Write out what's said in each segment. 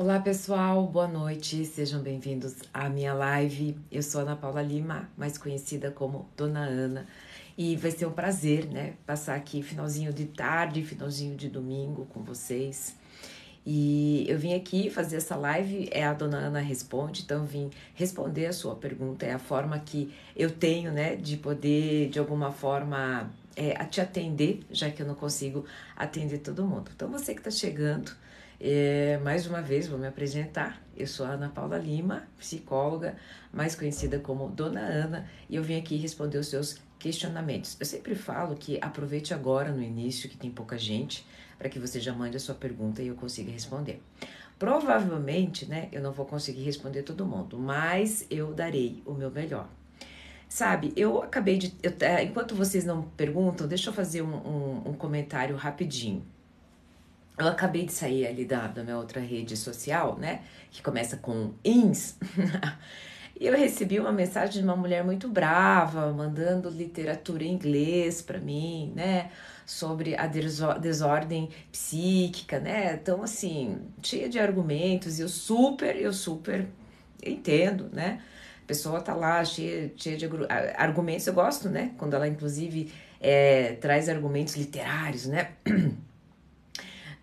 Olá pessoal, boa noite, sejam bem-vindos à minha live. Eu sou Ana Paula Lima, mais conhecida como Dona Ana, e vai ser um prazer, né, passar aqui finalzinho de tarde, finalzinho de domingo com vocês. E eu vim aqui fazer essa live, é a Dona Ana Responde, então vim responder a sua pergunta, é a forma que eu tenho, né, de poder, de alguma forma, é, te atender, já que eu não consigo atender todo mundo. Então você que está chegando, é, mais uma vez, vou me apresentar. Eu sou a Ana Paula Lima, psicóloga, mais conhecida como Dona Ana, e eu vim aqui responder os seus questionamentos. Eu sempre falo que aproveite agora no início, que tem pouca gente, para que você já mande a sua pergunta e eu consiga responder. Provavelmente, né, eu não vou conseguir responder todo mundo, mas eu darei o meu melhor. Sabe, eu acabei de. Eu, é, enquanto vocês não perguntam, deixa eu fazer um, um, um comentário rapidinho. Eu acabei de sair ali da, da minha outra rede social, né? Que começa com ins. e eu recebi uma mensagem de uma mulher muito brava, mandando literatura em inglês para mim, né? Sobre a desordem psíquica, né? Então, assim, cheia de argumentos, e eu super, eu super entendo, né? A pessoa tá lá cheia, cheia de argumentos, eu gosto, né? Quando ela, inclusive, é, traz argumentos literários, né?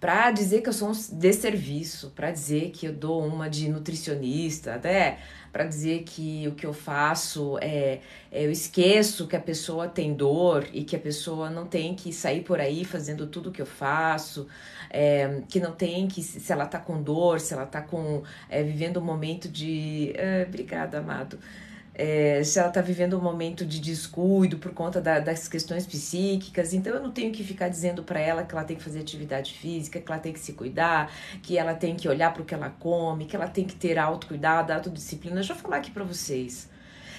para dizer que eu sou um desserviço, para dizer que eu dou uma de nutricionista, até para dizer que o que eu faço é, é, eu esqueço que a pessoa tem dor e que a pessoa não tem que sair por aí fazendo tudo que eu faço, é, que não tem que se ela tá com dor, se ela tá com é, vivendo um momento de, é, obrigada, amado é, se ela está vivendo um momento de descuido por conta da, das questões psíquicas, então eu não tenho que ficar dizendo para ela que ela tem que fazer atividade física, que ela tem que se cuidar, que ela tem que olhar para o que ela come, que ela tem que ter autocuidado, autodisciplina. Deixa eu falar aqui para vocês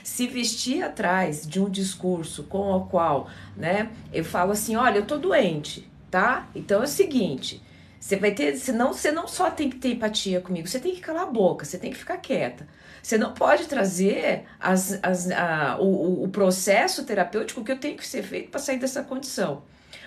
se vestir atrás de um discurso com o qual, né, eu falo assim, olha, eu tô doente, tá? Então é o seguinte, você vai ter, senão você não só tem que ter empatia comigo, você tem que calar a boca, você tem que ficar quieta. Você não pode trazer as, as, a, o, o processo terapêutico que eu tenho que ser feito para sair dessa condição.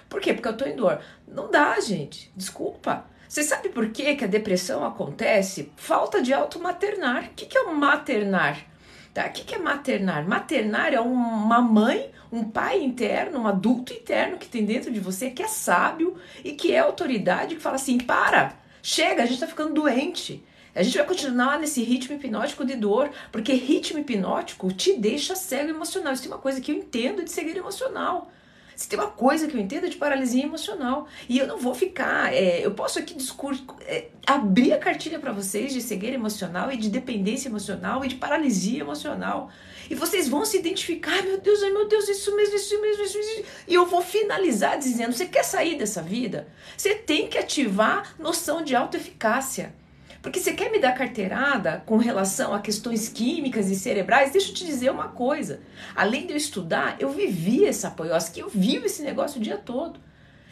Por quê? Porque eu tô em dor. Não dá, gente. Desculpa. Você sabe por que, que a depressão acontece? Falta de automaternar. O que, que é o maternar? Tá? O que, que é maternar? Maternar é uma mãe, um pai interno, um adulto interno que tem dentro de você, que é sábio e que é autoridade, que fala assim: para, chega, a gente tá ficando doente. A gente vai continuar nesse ritmo hipnótico de dor, porque ritmo hipnótico te deixa cego emocional. Isso é uma coisa que eu entendo de cegueira emocional. Se tem uma coisa que eu entendo de paralisia emocional. E eu não vou ficar. É, eu posso aqui discurso, é, abrir a cartilha para vocês de cegueira emocional e de dependência emocional e de paralisia emocional. E vocês vão se identificar, meu Deus, meu Deus, isso mesmo, isso mesmo, isso mesmo. E eu vou finalizar dizendo: você quer sair dessa vida? Você tem que ativar noção de autoeficácia. Porque você quer me dar carteirada com relação a questões químicas e cerebrais? Deixa eu te dizer uma coisa. Além de eu estudar, eu vivi essa apoiose, que eu vivo esse negócio o dia todo.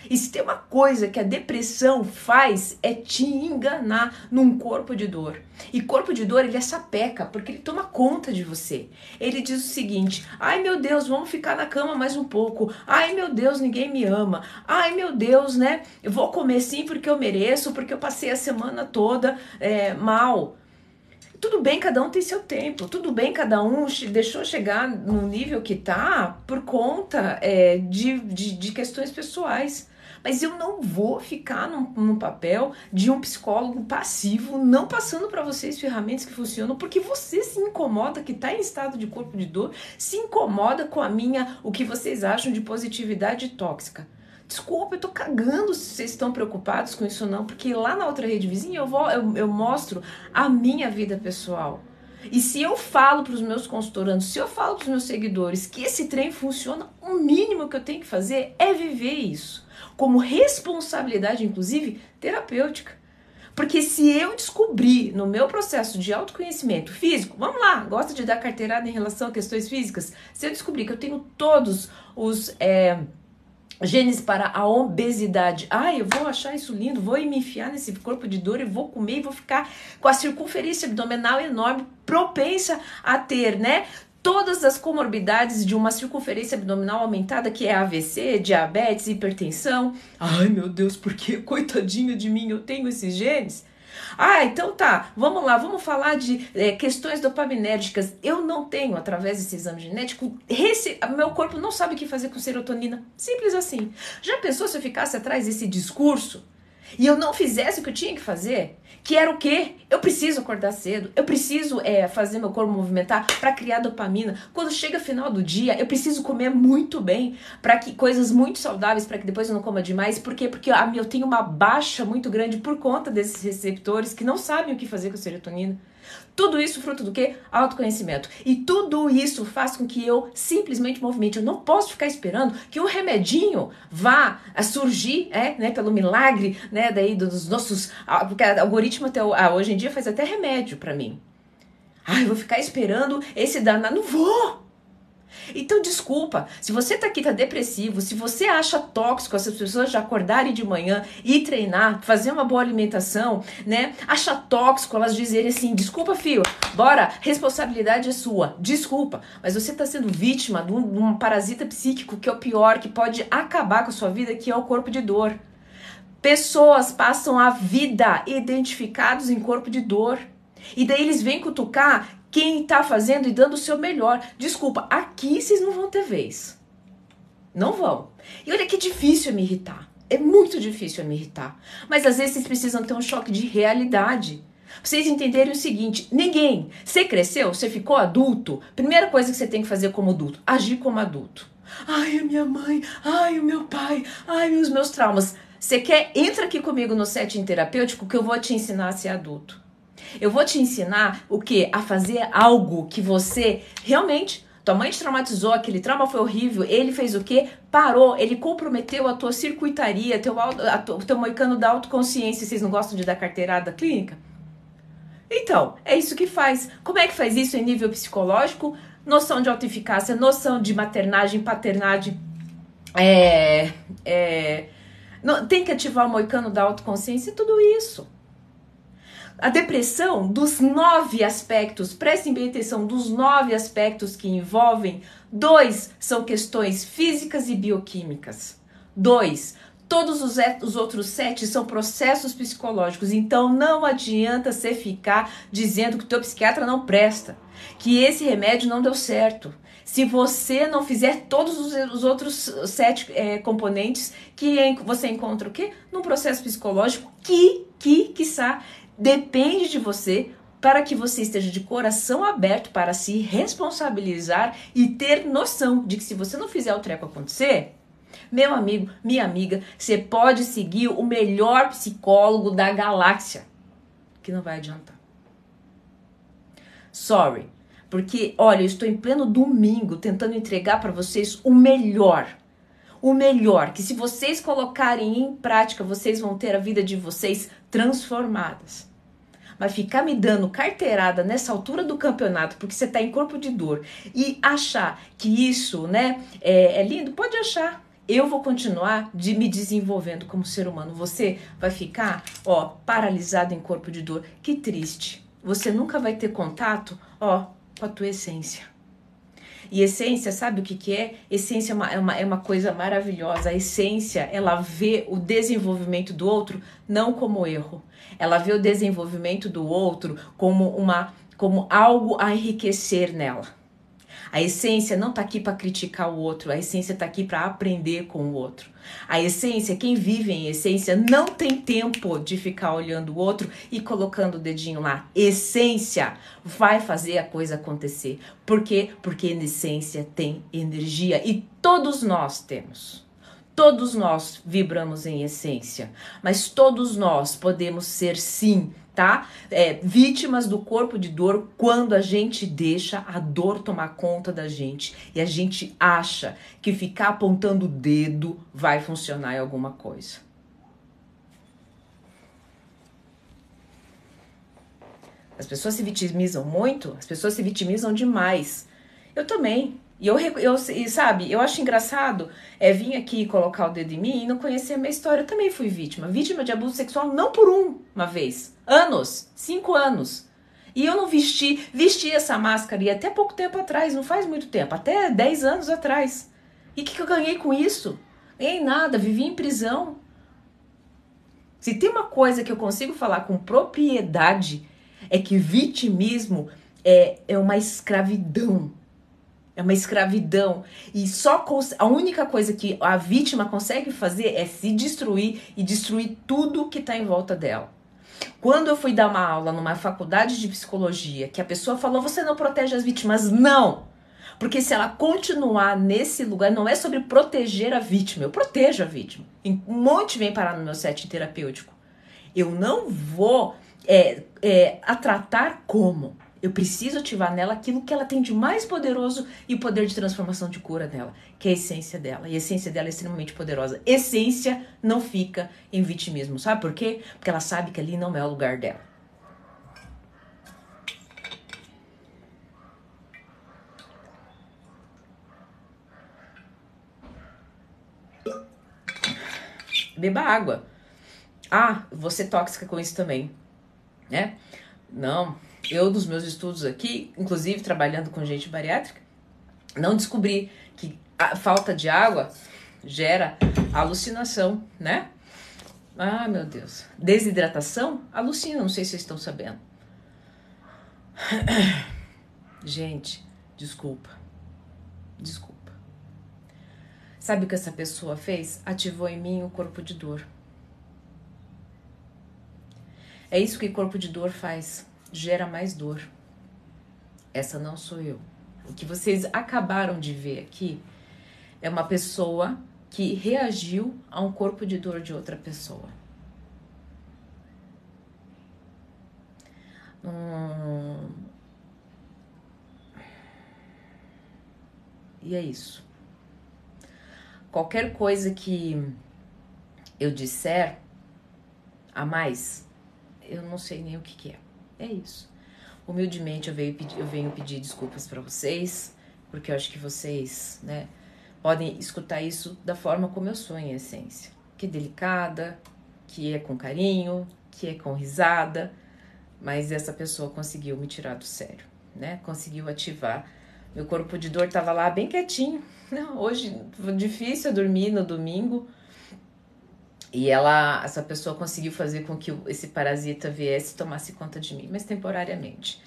E se tem uma coisa que a depressão faz é te enganar num corpo de dor. E corpo de dor ele é sapeca, porque ele toma conta de você. Ele diz o seguinte: ai meu Deus, vamos ficar na cama mais um pouco. Ai meu Deus, ninguém me ama. Ai meu Deus, né? Eu vou comer sim porque eu mereço, porque eu passei a semana toda é, mal. Tudo bem, cada um tem seu tempo. Tudo bem, cada um deixou chegar no nível que tá por conta é, de, de, de questões pessoais. Mas eu não vou ficar no, no papel de um psicólogo passivo, não passando para vocês ferramentas que funcionam, porque você se incomoda, que está em estado de corpo de dor, se incomoda com a minha, o que vocês acham de positividade tóxica. Desculpa, eu tô cagando se vocês estão preocupados com isso não, porque lá na outra rede vizinha eu, vou, eu, eu mostro a minha vida pessoal. E se eu falo para os meus consultorandos, se eu falo para os meus seguidores que esse trem funciona, o mínimo que eu tenho que fazer é viver isso como responsabilidade, inclusive, terapêutica. Porque se eu descobrir no meu processo de autoconhecimento físico, vamos lá, gosta de dar carteirada em relação a questões físicas, se eu descobrir que eu tenho todos os é, genes para a obesidade, ah, eu vou achar isso lindo, vou me enfiar nesse corpo de dor e vou comer e vou ficar com a circunferência abdominal enorme, propensa a ter, né, todas as comorbidades de uma circunferência abdominal aumentada, que é AVC, diabetes, hipertensão. Ai meu Deus, por que coitadinho de mim eu tenho esses genes? Ah, então tá, vamos lá, vamos falar de é, questões dopaminérgicas. Eu não tenho, através desse exame genético, esse, meu corpo não sabe o que fazer com serotonina. Simples assim. Já pensou se eu ficasse atrás desse discurso e eu não fizesse o que eu tinha que fazer? Que era o quê? Eu preciso acordar cedo, eu preciso é, fazer meu corpo movimentar para criar dopamina. Quando chega final do dia, eu preciso comer muito bem, para que coisas muito saudáveis, para que depois eu não coma demais. Por quê? Porque eu tenho uma baixa muito grande por conta desses receptores que não sabem o que fazer com a serotonina. Tudo isso fruto do que? Autoconhecimento. E tudo isso faz com que eu simplesmente movimente. Eu não posso ficar esperando que o remedinho vá a surgir, é, né, pelo milagre, né, daí dos nossos, porque o algoritmo até hoje em dia faz até remédio para mim. Ai, eu vou ficar esperando esse danado, não vou. Então, desculpa, se você tá aqui, tá depressivo, se você acha tóxico essas pessoas já acordarem de manhã e treinar, fazer uma boa alimentação, né? Acha tóxico elas dizerem assim: desculpa, filho, bora, responsabilidade é sua, desculpa, mas você tá sendo vítima de um, de um parasita psíquico que é o pior, que pode acabar com a sua vida, que é o corpo de dor. Pessoas passam a vida identificados em corpo de dor. E daí eles vêm cutucar quem está fazendo e dando o seu melhor. Desculpa, aqui vocês não vão ter vez. Não vão. E olha que difícil me irritar. É muito difícil me irritar. Mas às vezes vocês precisam ter um choque de realidade. Vocês entenderem o seguinte: ninguém. Você cresceu, você ficou adulto. Primeira coisa que você tem que fazer como adulto: agir como adulto. Ai, a minha mãe, ai, o meu pai, ai, os meus traumas. Você quer? Entra aqui comigo no setting terapêutico que eu vou te ensinar a ser adulto. Eu vou te ensinar o que? A fazer algo que você realmente. Tua mãe te traumatizou, aquele trauma foi horrível. Ele fez o quê? Parou, ele comprometeu a tua circuitaria, teu, a tua, teu moicano da autoconsciência. Vocês não gostam de dar carteirada clínica? Então, é isso que faz. Como é que faz isso em nível psicológico? Noção de autoeficácia, noção de maternagem, paternagem. É, é, tem que ativar o moicano da autoconsciência e tudo isso. A depressão, dos nove aspectos, prestem bem atenção, dos nove aspectos que envolvem, dois são questões físicas e bioquímicas. Dois, todos os, os outros sete são processos psicológicos. Então não adianta você ficar dizendo que o teu psiquiatra não presta, que esse remédio não deu certo. Se você não fizer todos os, os outros sete é, componentes que você encontra o quê? Num processo psicológico que, que, quiçá, depende de você para que você esteja de coração aberto para se responsabilizar e ter noção de que se você não fizer o treco acontecer, meu amigo, minha amiga, você pode seguir o melhor psicólogo da galáxia, que não vai adiantar. Sorry, porque olha, eu estou em pleno domingo tentando entregar para vocês o melhor. O melhor, que se vocês colocarem em prática, vocês vão ter a vida de vocês transformadas. Mas ficar me dando carteirada nessa altura do campeonato, porque você está em corpo de dor, e achar que isso né, é, é lindo, pode achar. Eu vou continuar de me desenvolvendo como ser humano. Você vai ficar, ó, paralisado em corpo de dor. Que triste. Você nunca vai ter contato, ó, com a tua essência. E essência, sabe o que, que é? Essência é uma, é, uma, é uma coisa maravilhosa. A essência, ela vê o desenvolvimento do outro não como erro. Ela vê o desenvolvimento do outro como, uma, como algo a enriquecer nela. A essência não está aqui para criticar o outro, a essência está aqui para aprender com o outro. A essência, quem vive em essência, não tem tempo de ficar olhando o outro e colocando o dedinho lá. Essência vai fazer a coisa acontecer. Por quê? Porque essência tem energia e todos nós temos. Todos nós vibramos em essência, mas todos nós podemos ser sim tá? É, vítimas do corpo de dor quando a gente deixa a dor tomar conta da gente e a gente acha que ficar apontando o dedo vai funcionar em alguma coisa. As pessoas se vitimizam muito, as pessoas se vitimizam demais. Eu também. E eu, eu e sabe, eu acho engraçado é vir aqui colocar o dedo em mim e não conhecer a minha história. Eu também fui vítima. Vítima de abuso sexual não por um, uma vez. Anos. Cinco anos. E eu não vesti, vesti essa máscara e até pouco tempo atrás, não faz muito tempo, até 10 anos atrás. E o que, que eu ganhei com isso? Ganhei nada, vivi em prisão. Se tem uma coisa que eu consigo falar com propriedade, é que vitimismo é, é uma escravidão. É uma escravidão. E só a única coisa que a vítima consegue fazer é se destruir e destruir tudo que está em volta dela. Quando eu fui dar uma aula numa faculdade de psicologia, que a pessoa falou: você não protege as vítimas. Não! Porque se ela continuar nesse lugar, não é sobre proteger a vítima, eu protejo a vítima. Um monte vem parar no meu set terapêutico. Eu não vou é, é, a tratar como. Eu preciso ativar nela aquilo que ela tem de mais poderoso e o poder de transformação de cura dela, que é a essência dela. E a essência dela é extremamente poderosa. Essência não fica em vitimismo. Sabe por quê? Porque ela sabe que ali não é o lugar dela. Beba água. Ah, você tóxica com isso também, né? Não, eu dos meus estudos aqui, inclusive trabalhando com gente bariátrica, não descobri que a falta de água gera alucinação, né? Ah, meu Deus. Desidratação? Alucina, não sei se vocês estão sabendo. Gente, desculpa. Desculpa. Sabe o que essa pessoa fez? Ativou em mim o corpo de dor. É isso que corpo de dor faz gera mais dor. Essa não sou eu. O que vocês acabaram de ver aqui é uma pessoa que reagiu a um corpo de dor de outra pessoa. Hum... E é isso. Qualquer coisa que eu disser a mais, eu não sei nem o que, que é. É isso. Humildemente eu venho pedir, eu venho pedir desculpas para vocês, porque eu acho que vocês, né, podem escutar isso da forma como eu sou em essência, que é delicada, que é com carinho, que é com risada, mas essa pessoa conseguiu me tirar do sério, né? Conseguiu ativar. Meu corpo de dor estava lá bem quietinho. Hoje difícil dormir no domingo, e ela, essa pessoa conseguiu fazer com que esse parasita viesse e tomasse conta de mim, mas temporariamente.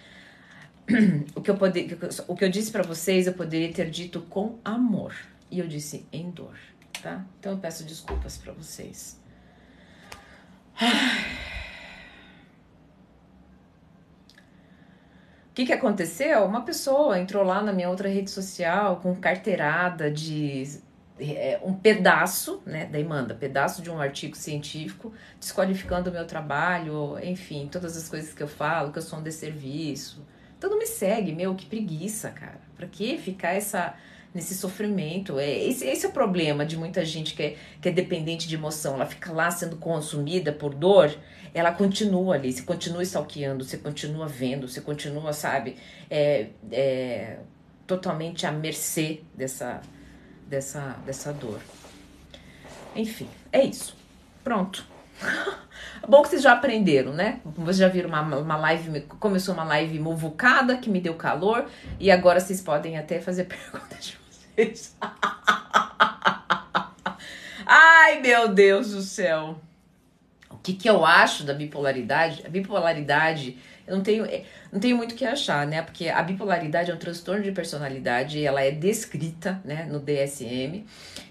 O que eu, poder, o que eu disse para vocês, eu poderia ter dito com amor. E eu disse em dor, tá? Então eu peço desculpas para vocês. O que, que aconteceu? Uma pessoa entrou lá na minha outra rede social com carteirada de um pedaço, né, daí manda, pedaço de um artigo científico, desqualificando o meu trabalho, enfim, todas as coisas que eu falo, que eu sou um desserviço. Então não me segue, meu, que preguiça, cara. Pra que ficar essa, nesse sofrimento? É, esse, esse é o problema de muita gente que é, que é dependente de emoção. Ela fica lá sendo consumida por dor, ela continua ali, você continua stalkeando, você continua vendo, você continua, sabe, é, é, totalmente à mercê dessa dessa, dessa dor. Enfim, é isso. Pronto. Bom que vocês já aprenderam, né? Vocês já viram uma, uma live, começou uma live movucada que me deu calor e agora vocês podem até fazer perguntas de vocês. Ai, meu Deus do céu. O que, que eu acho da bipolaridade? A bipolaridade eu não tenho, é, não tenho muito o que achar, né? Porque a bipolaridade é um transtorno de personalidade, ela é descrita né, no DSM,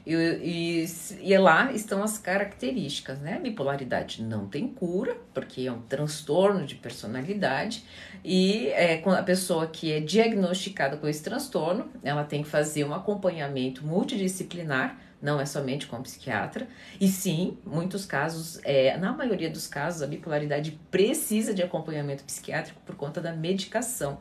e, e, e lá estão as características, né? A bipolaridade não tem cura, porque é um transtorno de personalidade, e é, a pessoa que é diagnosticada com esse transtorno, ela tem que fazer um acompanhamento multidisciplinar não é somente com o psiquiatra. E sim, muitos casos, é, na maioria dos casos, a bipolaridade precisa de acompanhamento psiquiátrico por conta da medicação.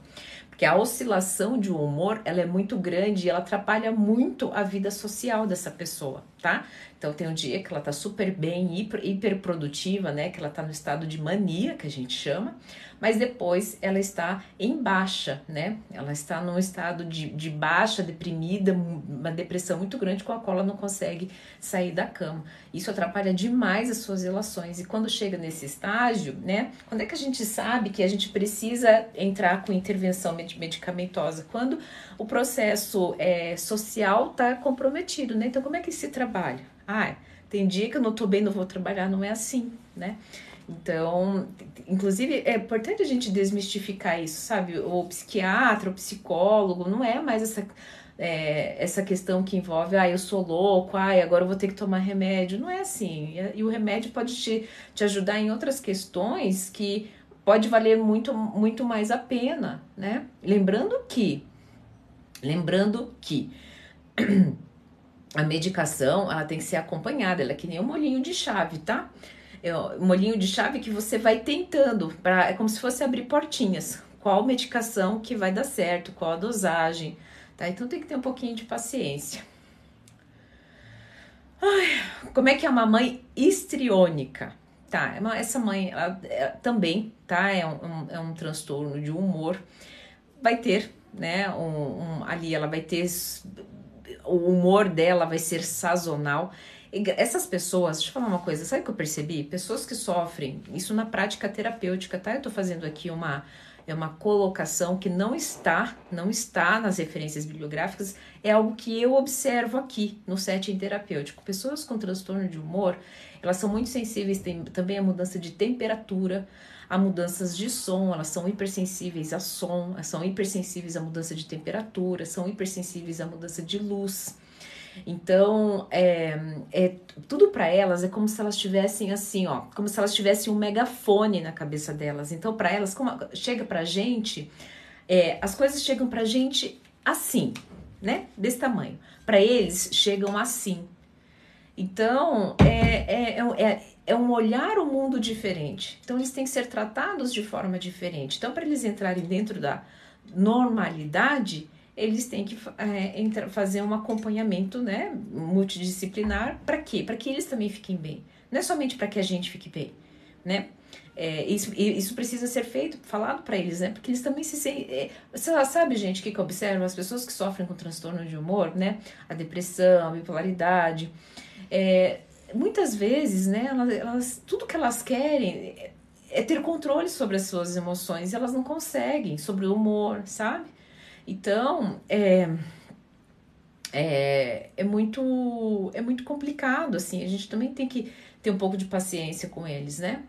Porque a oscilação de um humor ela é muito grande e ela atrapalha muito a vida social dessa pessoa, tá? Então tem um dia que ela tá super bem, hiper, hiper produtiva, né? Que ela tá no estado de mania, que a gente chama mas depois ela está em baixa, né? Ela está num estado de, de baixa, deprimida, uma depressão muito grande com a qual ela não consegue sair da cama. Isso atrapalha demais as suas relações. E quando chega nesse estágio, né? Quando é que a gente sabe que a gente precisa entrar com intervenção medicamentosa? Quando o processo é, social está comprometido, né? Então, como é que se trabalha? Ah, Tem dia que eu não tô bem, não vou trabalhar, não é assim, né? Então, inclusive, é importante a gente desmistificar isso, sabe? O psiquiatra, o psicólogo, não é mais essa, é, essa questão que envolve, ah, eu sou louco, ah, agora eu vou ter que tomar remédio. Não é assim. E o remédio pode te, te ajudar em outras questões que pode valer muito, muito mais a pena, né? Lembrando que, lembrando que a medicação, ela tem que ser acompanhada, ela é que nem um molinho de chave, tá? É um molinho de chave que você vai tentando, pra, é como se fosse abrir portinhas. Qual medicação que vai dar certo, qual a dosagem, tá? Então tem que ter um pouquinho de paciência. Ai, como é que é uma mãe histriônica? Tá, é essa mãe ela, é, também, tá? É um, é um transtorno de humor. Vai ter, né? Um, um, ali ela vai ter. O humor dela vai ser sazonal. Essas pessoas, deixa eu falar uma coisa, sabe o que eu percebi? Pessoas que sofrem, isso na prática terapêutica, tá? Eu tô fazendo aqui uma, é uma colocação que não está, não está nas referências bibliográficas, é algo que eu observo aqui no setting terapêutico. Pessoas com transtorno de humor, elas são muito sensíveis tem, também à mudança de temperatura, a mudanças de som, elas são hipersensíveis a som, são hipersensíveis à mudança de temperatura, são hipersensíveis à mudança de luz. Então, é, é tudo para elas é como se elas tivessem assim, ó, como se elas tivessem um megafone na cabeça delas. Então, para elas, como chega pra gente, é, as coisas chegam pra gente assim, né? Desse tamanho. Para eles, chegam assim. Então, é, é, é, é, é um olhar o mundo diferente. Então, eles têm que ser tratados de forma diferente. Então, para eles entrarem dentro da normalidade, eles têm que é, fazer um acompanhamento né, multidisciplinar. Para quê? Para que eles também fiquem bem. Não é somente para que a gente fique bem, né? É, isso, isso precisa ser feito, falado para eles, né? Porque eles também se sentem. É, sabe, gente, o que, que eu observo? As pessoas que sofrem com transtorno de humor, né? A depressão, a bipolaridade. É, muitas vezes, né? Elas, elas, tudo que elas querem é, ter controle sobre as suas emoções elas não conseguem, sobre o humor, sabe? Então, é, é, é, muito, é muito complicado, assim, a gente também tem que ter um pouco de paciência com eles, né?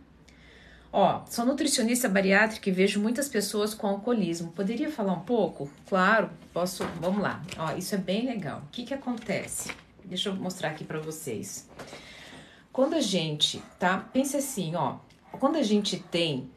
Ó, sou nutricionista bariátrica e vejo muitas pessoas com alcoolismo. Poderia falar um pouco? Claro, posso. Vamos lá. Ó, isso é bem legal. O que que acontece? Deixa eu mostrar aqui para vocês. Quando a gente, tá? Pense assim, ó. Quando a gente tem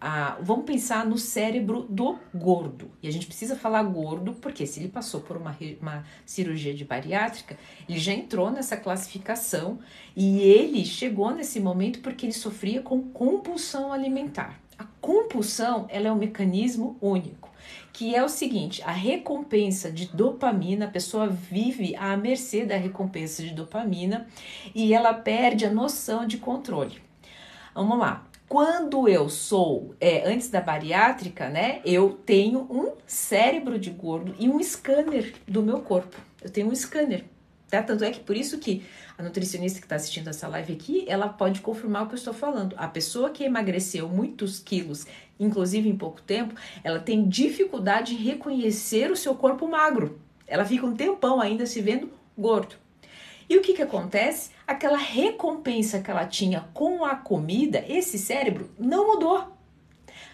a, vamos pensar no cérebro do gordo. E a gente precisa falar gordo, porque se ele passou por uma, uma cirurgia de bariátrica, ele já entrou nessa classificação e ele chegou nesse momento porque ele sofria com compulsão alimentar. A compulsão ela é um mecanismo único, que é o seguinte: a recompensa de dopamina, a pessoa vive à mercê da recompensa de dopamina e ela perde a noção de controle. Vamos lá. Quando eu sou, é, antes da bariátrica, né, eu tenho um cérebro de gordo e um scanner do meu corpo. Eu tenho um scanner, tá? Tanto é que por isso que a nutricionista que está assistindo essa live aqui, ela pode confirmar o que eu estou falando. A pessoa que emagreceu muitos quilos, inclusive em pouco tempo, ela tem dificuldade em reconhecer o seu corpo magro. Ela fica um tempão ainda se vendo gordo. E o que, que acontece? Aquela recompensa que ela tinha com a comida, esse cérebro não mudou.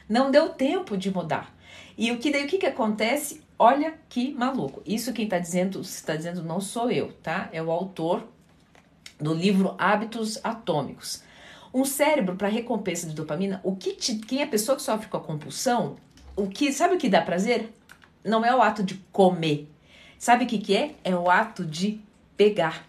Não deu tempo de mudar. E o que daí o que, que acontece? Olha que maluco. Isso quem está dizendo, está dizendo não sou eu, tá? É o autor do livro Hábitos Atômicos. Um cérebro para recompensa de dopamina, o que te, quem é a pessoa que sofre com a compulsão, o que sabe o que dá prazer? Não é o ato de comer. Sabe o que, que é? É o ato de pegar.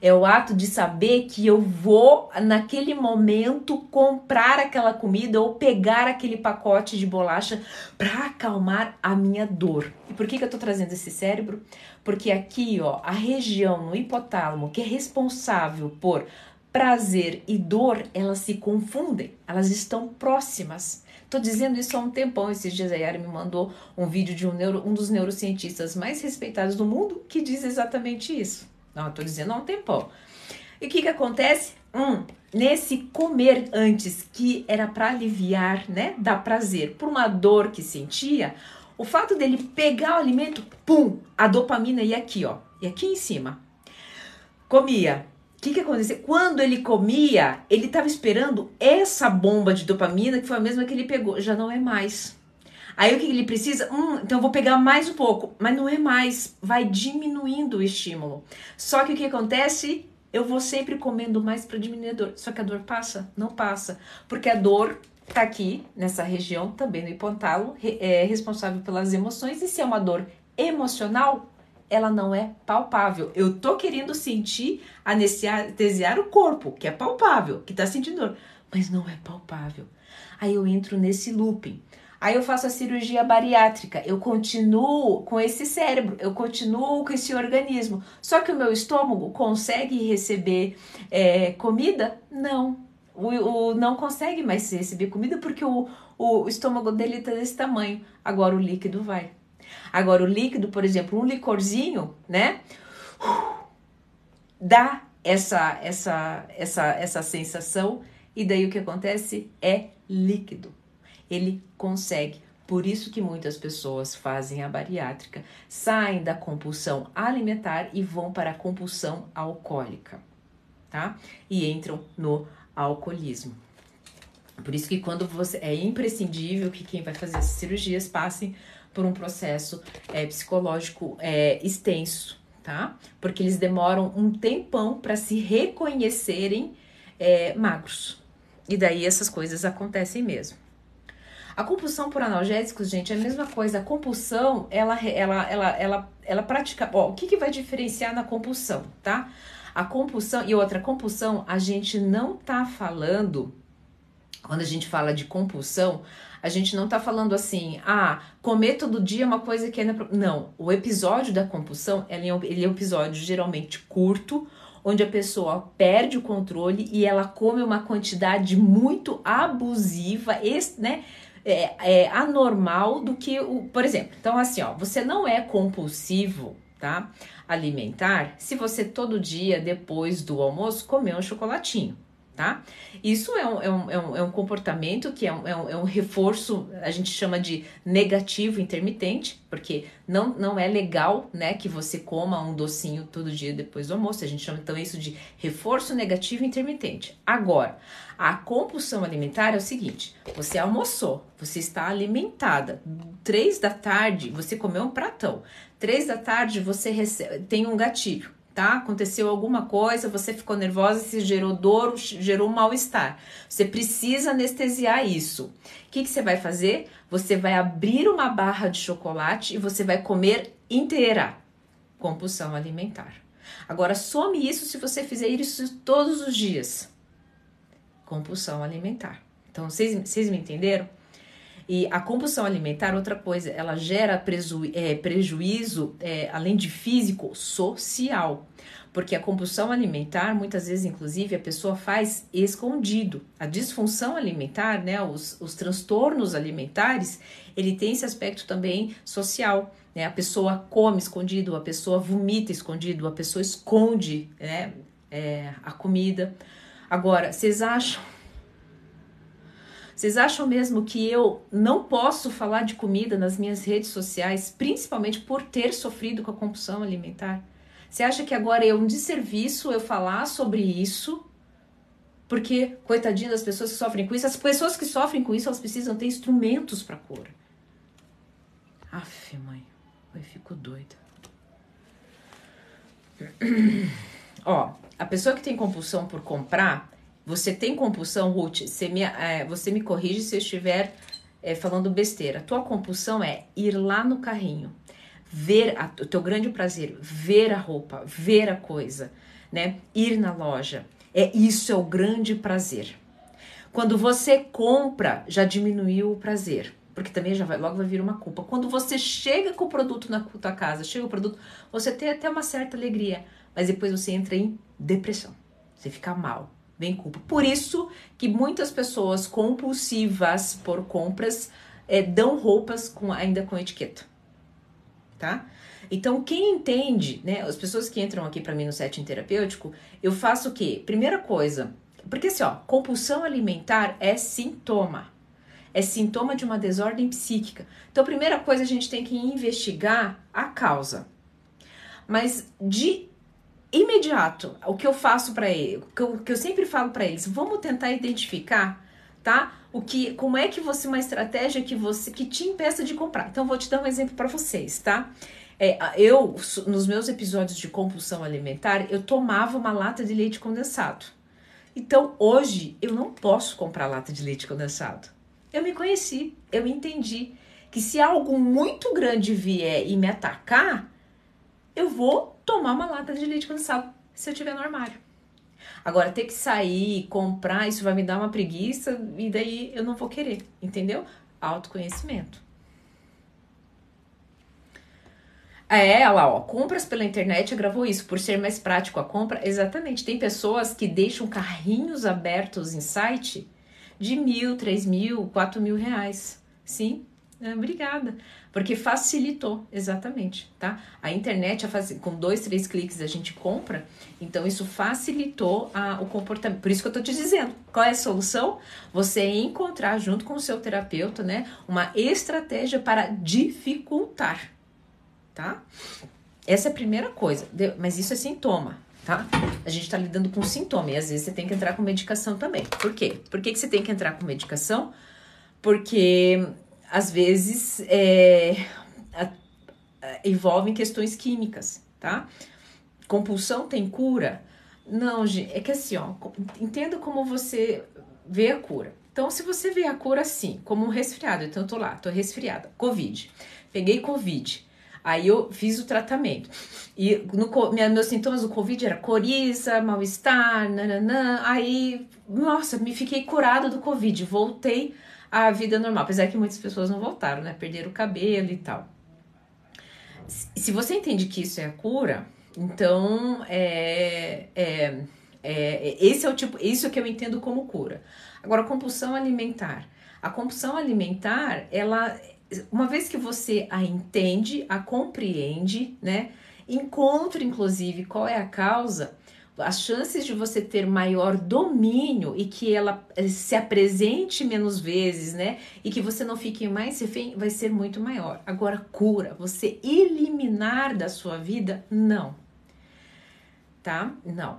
É o ato de saber que eu vou, naquele momento, comprar aquela comida ou pegar aquele pacote de bolacha para acalmar a minha dor. E por que, que eu tô trazendo esse cérebro? Porque aqui, ó, a região no hipotálamo que é responsável por prazer e dor, elas se confundem, elas estão próximas. Tô dizendo isso há um tempão. Esses dias a Yara me mandou um vídeo de um, neuro, um dos neurocientistas mais respeitados do mundo que diz exatamente isso. Não, eu tô dizendo há um tempão. E o que que acontece? Hum, nesse comer antes, que era para aliviar, né, dar prazer por uma dor que sentia, o fato dele pegar o alimento, pum, a dopamina ia aqui, ó, e aqui em cima. Comia. O que que aconteceu? Quando ele comia, ele estava esperando essa bomba de dopamina, que foi a mesma que ele pegou, já não é mais. Aí o que ele precisa? Hum, então vou pegar mais um pouco, mas não é mais, vai diminuindo o estímulo. Só que o que acontece? Eu vou sempre comendo mais para diminuir a dor. Só que a dor passa? Não passa, porque a dor tá aqui nessa região, também no hipotálamo, é responsável pelas emoções e se é uma dor emocional, ela não é palpável. Eu tô querendo sentir anestesiar o corpo, que é palpável, que tá sentindo dor, mas não é palpável. Aí eu entro nesse looping. Aí eu faço a cirurgia bariátrica, eu continuo com esse cérebro, eu continuo com esse organismo. Só que o meu estômago consegue receber é, comida? Não. O, o, não consegue mais receber comida porque o, o estômago dele está desse tamanho. Agora o líquido vai. Agora, o líquido, por exemplo, um licorzinho, né? Dá essa, essa, essa, essa sensação e daí o que acontece é líquido. Ele consegue. Por isso que muitas pessoas fazem a bariátrica, saem da compulsão alimentar e vão para a compulsão alcoólica, tá? E entram no alcoolismo. Por isso que quando você é imprescindível que quem vai fazer essas cirurgias passem por um processo é, psicológico é, extenso, tá? Porque eles demoram um tempão para se reconhecerem é, magros. E daí essas coisas acontecem mesmo. A compulsão por analgésicos, gente, é a mesma coisa. A compulsão, ela, ela, ela, ela, ela pratica. O que, que vai diferenciar na compulsão, tá? A compulsão e outra compulsão, a gente não tá falando. Quando a gente fala de compulsão, a gente não tá falando assim, ah, comer todo dia é uma coisa que é. Não, o episódio da compulsão, é, ele é um episódio geralmente curto, onde a pessoa perde o controle e ela come uma quantidade muito abusiva, né? É, é, anormal do que o. Por exemplo, então assim, ó, você não é compulsivo, tá? Alimentar se você todo dia, depois do almoço, comer um chocolatinho tá? Isso é um, é um, é um, é um comportamento que é um, é, um, é um reforço, a gente chama de negativo intermitente, porque não, não é legal, né, que você coma um docinho todo dia depois do almoço, a gente chama então isso de reforço negativo intermitente. Agora, a compulsão alimentar é o seguinte, você almoçou, você está alimentada, três da tarde você comeu um pratão, três da tarde você recebe, tem um gatilho, tá? Aconteceu alguma coisa, você ficou nervosa, se gerou dor, gerou um mal-estar. Você precisa anestesiar isso. O que, que você vai fazer? Você vai abrir uma barra de chocolate e você vai comer inteira. Compulsão alimentar. Agora, some isso se você fizer isso todos os dias. Compulsão alimentar. Então, vocês, me entenderam? E a compulsão alimentar, outra coisa, ela gera preju é, prejuízo, é, além de físico, social. Porque a compulsão alimentar, muitas vezes, inclusive, a pessoa faz escondido. A disfunção alimentar, né, os, os transtornos alimentares, ele tem esse aspecto também social. Né? A pessoa come escondido, a pessoa vomita escondido, a pessoa esconde né, é, a comida. Agora, vocês acham vocês acham mesmo que eu não posso falar de comida nas minhas redes sociais, principalmente por ter sofrido com a compulsão alimentar? Você acha que agora é um desserviço eu falar sobre isso? Porque, coitadinho das pessoas que sofrem com isso, as pessoas que sofrem com isso, elas precisam ter instrumentos para cura. Aff, mãe, eu fico doida. Ó, a pessoa que tem compulsão por comprar, você tem compulsão, Ruth? Você me, é, você me corrige se eu estiver é, falando besteira. Tua compulsão é ir lá no carrinho, ver a, o teu grande prazer, ver a roupa, ver a coisa, né? Ir na loja. É isso é o grande prazer. Quando você compra, já diminuiu o prazer, porque também já vai, logo vai vir uma culpa. Quando você chega com o produto na tua casa, chega o produto, você tem até uma certa alegria, mas depois você entra em depressão. Você fica mal vem culpa. Por isso que muitas pessoas compulsivas por compras é, dão roupas com, ainda com etiqueta, tá? Então, quem entende, né, as pessoas que entram aqui para mim no setting terapêutico, eu faço o quê? Primeira coisa, porque assim, ó, compulsão alimentar é sintoma. É sintoma de uma desordem psíquica. Então, a primeira coisa a gente tem que investigar a causa. Mas de imediato, o que eu faço para ele, o que eu, que eu sempre falo para eles, vamos tentar identificar, tá? O que, como é que você uma estratégia que você que te impeça de comprar. Então vou te dar um exemplo para vocês, tá? É, eu nos meus episódios de compulsão alimentar eu tomava uma lata de leite condensado. Então hoje eu não posso comprar lata de leite condensado. Eu me conheci, eu entendi que se algo muito grande vier e me atacar, eu vou tomar uma lata de leite condensado se eu tiver no armário. Agora, ter que sair, comprar, isso vai me dar uma preguiça e daí eu não vou querer, entendeu? Autoconhecimento. É, ela, ó, compras pela internet, gravou isso, por ser mais prático a compra. Exatamente, tem pessoas que deixam carrinhos abertos em site de mil, três mil, quatro mil reais. Sim, é, obrigada. Porque facilitou, exatamente, tá? A internet, com dois, três cliques a gente compra, então isso facilitou a, o comportamento. Por isso que eu tô te dizendo, qual é a solução? Você encontrar, junto com o seu terapeuta, né, uma estratégia para dificultar, tá? Essa é a primeira coisa, mas isso é sintoma, tá? A gente tá lidando com sintoma e às vezes você tem que entrar com medicação também. Por quê? Por que, que você tem que entrar com medicação? Porque às vezes é, a, a, envolvem questões químicas, tá? Compulsão tem cura? Não, gente, é que assim, ó, entenda como você vê a cura. Então, se você vê a cura assim, como um resfriado, então eu tô lá, tô resfriada, Covid, peguei Covid, aí eu fiz o tratamento. E no, minha, meus sintomas do Covid era coriza, mal-estar, nananã, aí, nossa, me fiquei curada do Covid, voltei a vida normal. Apesar que muitas pessoas não voltaram, né? Perderam o cabelo e tal. Se você entende que isso é a cura, então é, é, é, esse é o tipo, isso que eu entendo como cura. Agora, compulsão alimentar. A compulsão alimentar, ela, uma vez que você a entende, a compreende, né? Encontra, inclusive, qual é a causa, as chances de você ter maior domínio e que ela eh, se apresente menos vezes, né? E que você não fique mais refém, vai ser muito maior. Agora, cura, você eliminar da sua vida, não. Tá? Não.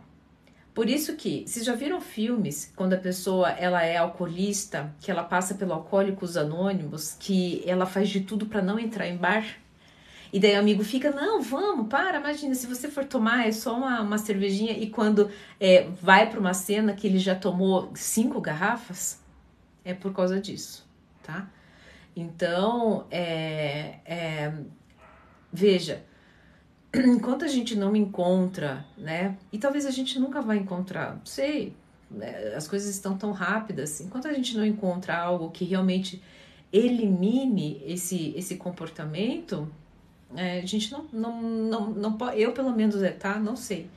Por isso que, vocês já viram filmes quando a pessoa ela é alcoolista, que ela passa pelo Alcoólicos Anônimos, que ela faz de tudo para não entrar em bar? E daí o amigo fica, não, vamos, para, imagina, se você for tomar é só uma, uma cervejinha e quando é, vai para uma cena que ele já tomou cinco garrafas, é por causa disso, tá? Então, é, é, veja, enquanto a gente não encontra, né? E talvez a gente nunca vai encontrar, não sei, né, as coisas estão tão rápidas. Enquanto a gente não encontra algo que realmente elimine esse, esse comportamento, é, a gente não, não, não, não eu pelo menos, é, tá? Não sei.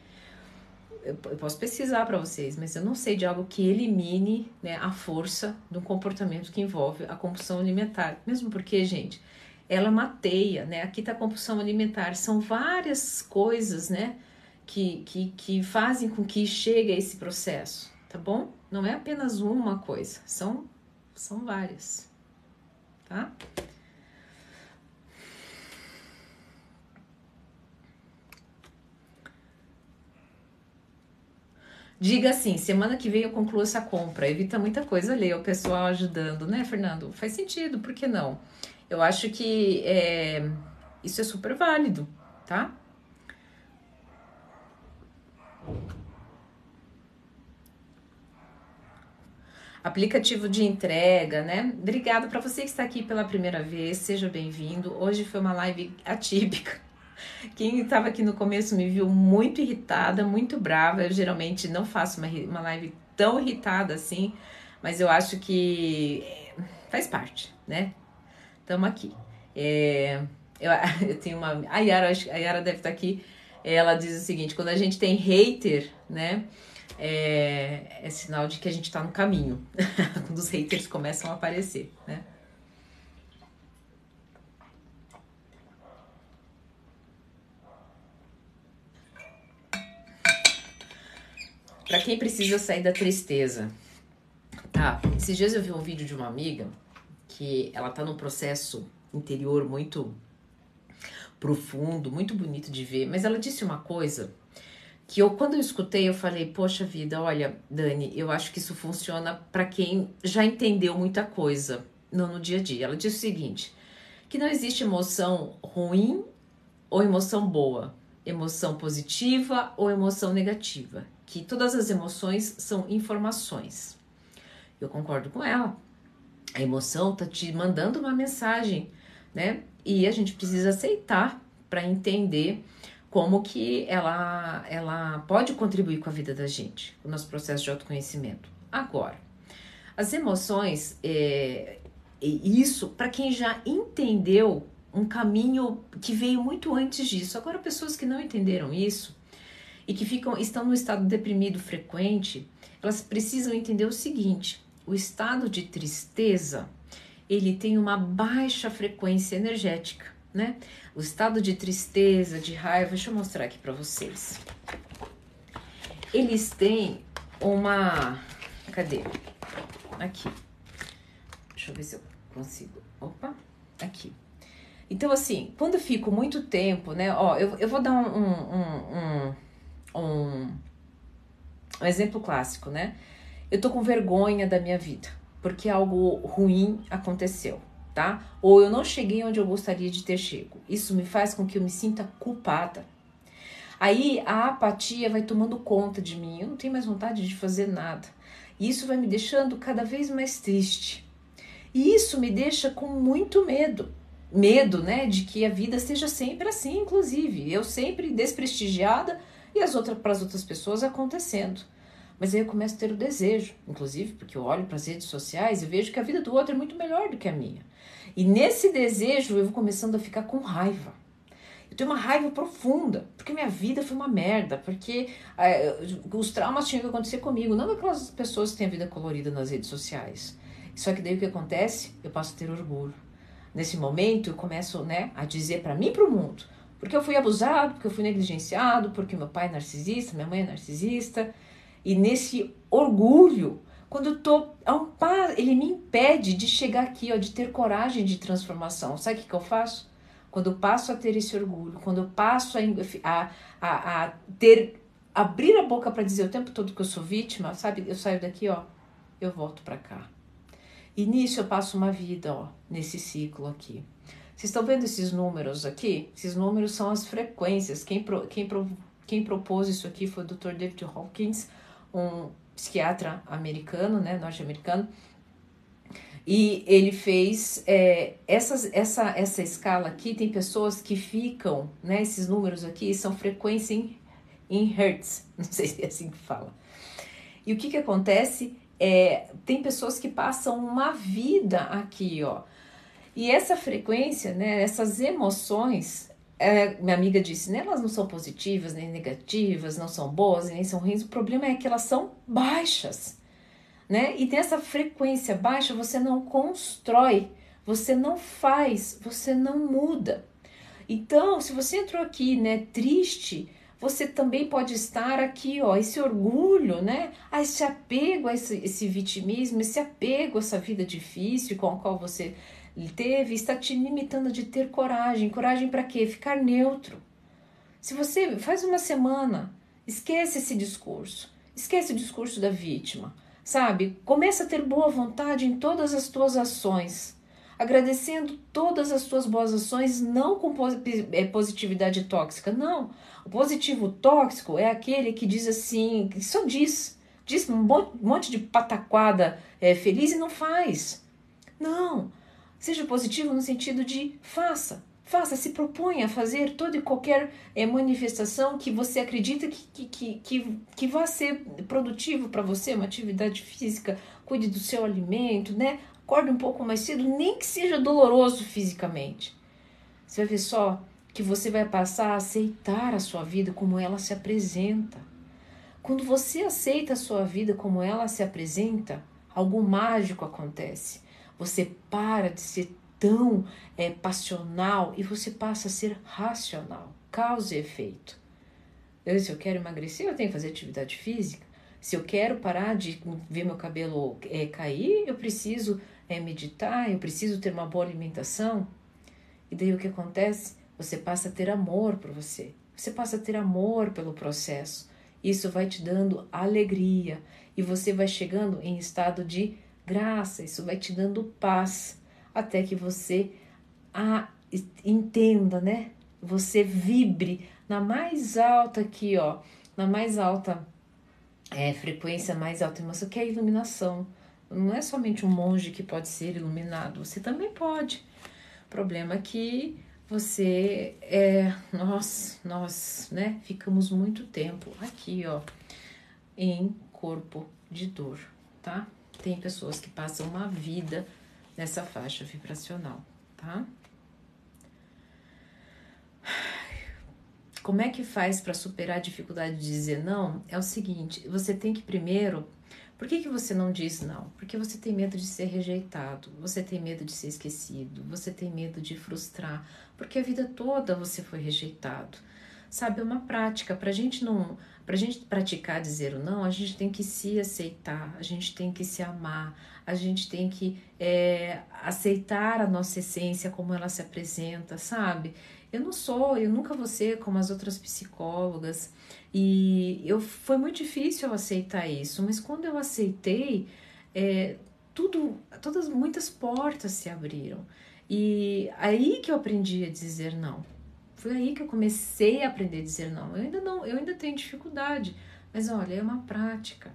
Eu, posso pesquisar para vocês, mas eu não sei de algo que elimine né, a força um comportamento que envolve a compulsão alimentar. Mesmo porque, gente, ela mateia, né? Aqui tá a compulsão alimentar. São várias coisas, né? Que, que, que fazem com que chegue a esse processo, tá bom? Não é apenas uma coisa, são, são várias, tá? Diga assim, semana que vem eu concluo essa compra. Evita muita coisa ali, o pessoal ajudando, né, Fernando? Faz sentido, por que não? Eu acho que é, isso é super válido, tá? Aplicativo de entrega, né? Obrigada para você que está aqui pela primeira vez, seja bem-vindo. Hoje foi uma live atípica quem estava aqui no começo me viu muito irritada, muito brava. Eu geralmente não faço uma, uma live tão irritada assim, mas eu acho que faz parte, né? Estamos aqui. É, eu, eu, tenho uma. A Yara, a Yara deve estar aqui. Ela diz o seguinte: quando a gente tem hater, né? É, é sinal de que a gente está no caminho. quando os haters começam a aparecer, né? Para quem precisa sair da tristeza. Ah, esses dias eu vi um vídeo de uma amiga que ela tá num processo interior muito profundo, muito bonito de ver, mas ela disse uma coisa que eu quando eu escutei eu falei, poxa vida, olha, Dani, eu acho que isso funciona para quem já entendeu muita coisa no, no dia a dia. Ela disse o seguinte, que não existe emoção ruim ou emoção boa, emoção positiva ou emoção negativa, que todas as emoções são informações. Eu concordo com ela. A emoção tá te mandando uma mensagem, né? E a gente precisa aceitar para entender como que ela, ela pode contribuir com a vida da gente, o nosso processo de autoconhecimento. Agora, as emoções, é, isso para quem já entendeu um caminho que veio muito antes disso. Agora, pessoas que não entenderam isso e que ficam estão no estado deprimido frequente, elas precisam entender o seguinte: o estado de tristeza ele tem uma baixa frequência energética, né? O estado de tristeza, de raiva, deixa eu mostrar aqui para vocês. Eles têm uma. Cadê? Aqui. Deixa eu ver se eu consigo. Opa, aqui. Então, assim, quando eu fico muito tempo, né? Ó, eu, eu vou dar um, um, um, um, um exemplo clássico, né? Eu tô com vergonha da minha vida, porque algo ruim aconteceu tá? Ou eu não cheguei onde eu gostaria de ter chego. Isso me faz com que eu me sinta culpada. Aí a apatia vai tomando conta de mim, eu não tenho mais vontade de fazer nada. E isso vai me deixando cada vez mais triste. E isso me deixa com muito medo. Medo, né, de que a vida seja sempre assim, inclusive. Eu sempre desprestigiada e as outras para as outras pessoas acontecendo. Mas aí eu começo a ter o desejo, inclusive, porque eu olho para as redes sociais e vejo que a vida do outro é muito melhor do que a minha. E nesse desejo eu vou começando a ficar com raiva. Eu tenho uma raiva profunda, porque minha vida foi uma merda, porque é, os traumas tinham que acontecer comigo, não aquelas pessoas que têm a vida colorida nas redes sociais. Só que daí o que acontece? Eu passo a ter orgulho. Nesse momento eu começo né, a dizer para mim e para o mundo, porque eu fui abusado, porque eu fui negligenciado, porque meu pai é narcisista, minha mãe é narcisista, e nesse orgulho quando eu tô a um par, ele me impede de chegar aqui, ó, de ter coragem de transformação. Sabe o que, que eu faço? Quando eu passo a ter esse orgulho, quando eu passo a, a, a ter, abrir a boca para dizer o tempo todo que eu sou vítima, sabe? Eu saio daqui, ó, eu volto para cá. E nisso eu passo uma vida, ó, nesse ciclo aqui. Vocês estão vendo esses números aqui? Esses números são as frequências. Quem, pro, quem, pro, quem propôs isso aqui foi o Dr. David Hawkins, um psiquiatra americano, né, norte-americano, e ele fez é, essas, essa, essa escala aqui. Tem pessoas que ficam, né? Esses números aqui são frequência em, em hertz, não sei se é assim que fala. E o que, que acontece? É, tem pessoas que passam uma vida aqui, ó. E essa frequência, né? Essas emoções, é, minha amiga disse, né, elas não são positivas nem negativas, não são boas nem são ruins, o problema é que elas são baixas, né? E dessa frequência baixa você não constrói, você não faz, você não muda. Então, se você entrou aqui, né, triste, você também pode estar aqui, ó, esse orgulho, né? Ah, esse apego a esse, esse vitimismo, esse apego a essa vida difícil com a qual você teve está te limitando de ter coragem. Coragem para quê? Ficar neutro. Se você faz uma semana, esquece esse discurso. Esquece o discurso da vítima. Sabe? Começa a ter boa vontade em todas as tuas ações. Agradecendo todas as tuas boas ações, não com é, positividade tóxica. Não. O positivo tóxico é aquele que diz assim, que só diz. Diz um monte de pataquada é, feliz e não faz. Não. Seja positivo no sentido de faça, faça, se proponha a fazer toda e qualquer é, manifestação que você acredita que, que, que, que vai ser produtivo para você, uma atividade física, cuide do seu alimento, né? Acorde um pouco mais cedo, nem que seja doloroso fisicamente. Você vai ver só que você vai passar a aceitar a sua vida como ela se apresenta. Quando você aceita a sua vida como ela se apresenta, algo mágico acontece. Você para de ser tão é, passional e você passa a ser racional, causa e efeito. Eu, se eu quero emagrecer, eu tenho que fazer atividade física. Se eu quero parar de ver meu cabelo é, cair, eu preciso é, meditar, eu preciso ter uma boa alimentação. E daí o que acontece? Você passa a ter amor por você. Você passa a ter amor pelo processo. Isso vai te dando alegria e você vai chegando em estado de graça, isso vai te dando paz, até que você a, entenda, né? Você vibre na mais alta aqui, ó, na mais alta é, frequência, mais alta emoção, que é a iluminação. Não é somente um monge que pode ser iluminado, você também pode. O problema é que você é, nós, nós, né, ficamos muito tempo aqui, ó, em corpo de dor, tá? Tem pessoas que passam uma vida nessa faixa vibracional, tá? Como é que faz para superar a dificuldade de dizer não? É o seguinte, você tem que primeiro por que, que você não diz não? Porque você tem medo de ser rejeitado, você tem medo de ser esquecido, você tem medo de frustrar, porque a vida toda você foi rejeitado. Sabe, é uma prática. Pra gente não. Pra gente praticar dizer o não, a gente tem que se aceitar, a gente tem que se amar, a gente tem que é, aceitar a nossa essência como ela se apresenta, sabe? Eu não sou, eu nunca vou ser como as outras psicólogas. E eu foi muito difícil eu aceitar isso, mas quando eu aceitei, é, tudo, todas muitas portas se abriram. E aí que eu aprendi a dizer não. Foi aí que eu comecei a aprender a dizer não. Eu ainda não, eu ainda tenho dificuldade, mas olha, é uma prática.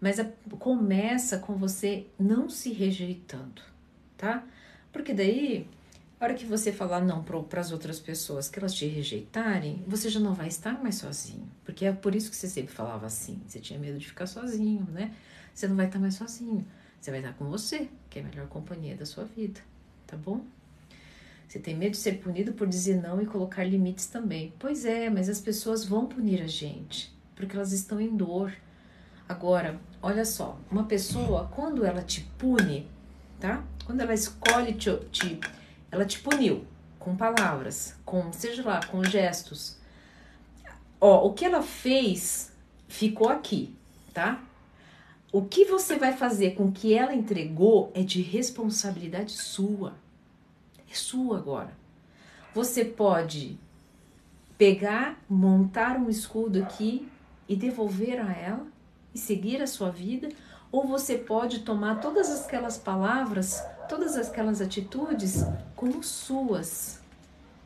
Mas a, começa com você não se rejeitando, tá? Porque daí a hora que você falar não para as outras pessoas, que elas te rejeitarem, você já não vai estar mais sozinho. Porque é por isso que você sempre falava assim. Você tinha medo de ficar sozinho, né? Você não vai estar mais sozinho. Você vai estar com você, que é a melhor companhia da sua vida, tá bom? Você tem medo de ser punido por dizer não e colocar limites também. Pois é, mas as pessoas vão punir a gente, porque elas estão em dor. Agora, olha só, uma pessoa, quando ela te pune, tá? Quando ela escolhe te, te ela te puniu com palavras, com, seja lá, com gestos. Ó, o que ela fez ficou aqui, tá? O que você vai fazer com que ela entregou é de responsabilidade sua. É sua agora. Você pode pegar, montar um escudo aqui e devolver a ela e seguir a sua vida, ou você pode tomar todas aquelas palavras todas aquelas atitudes como suas.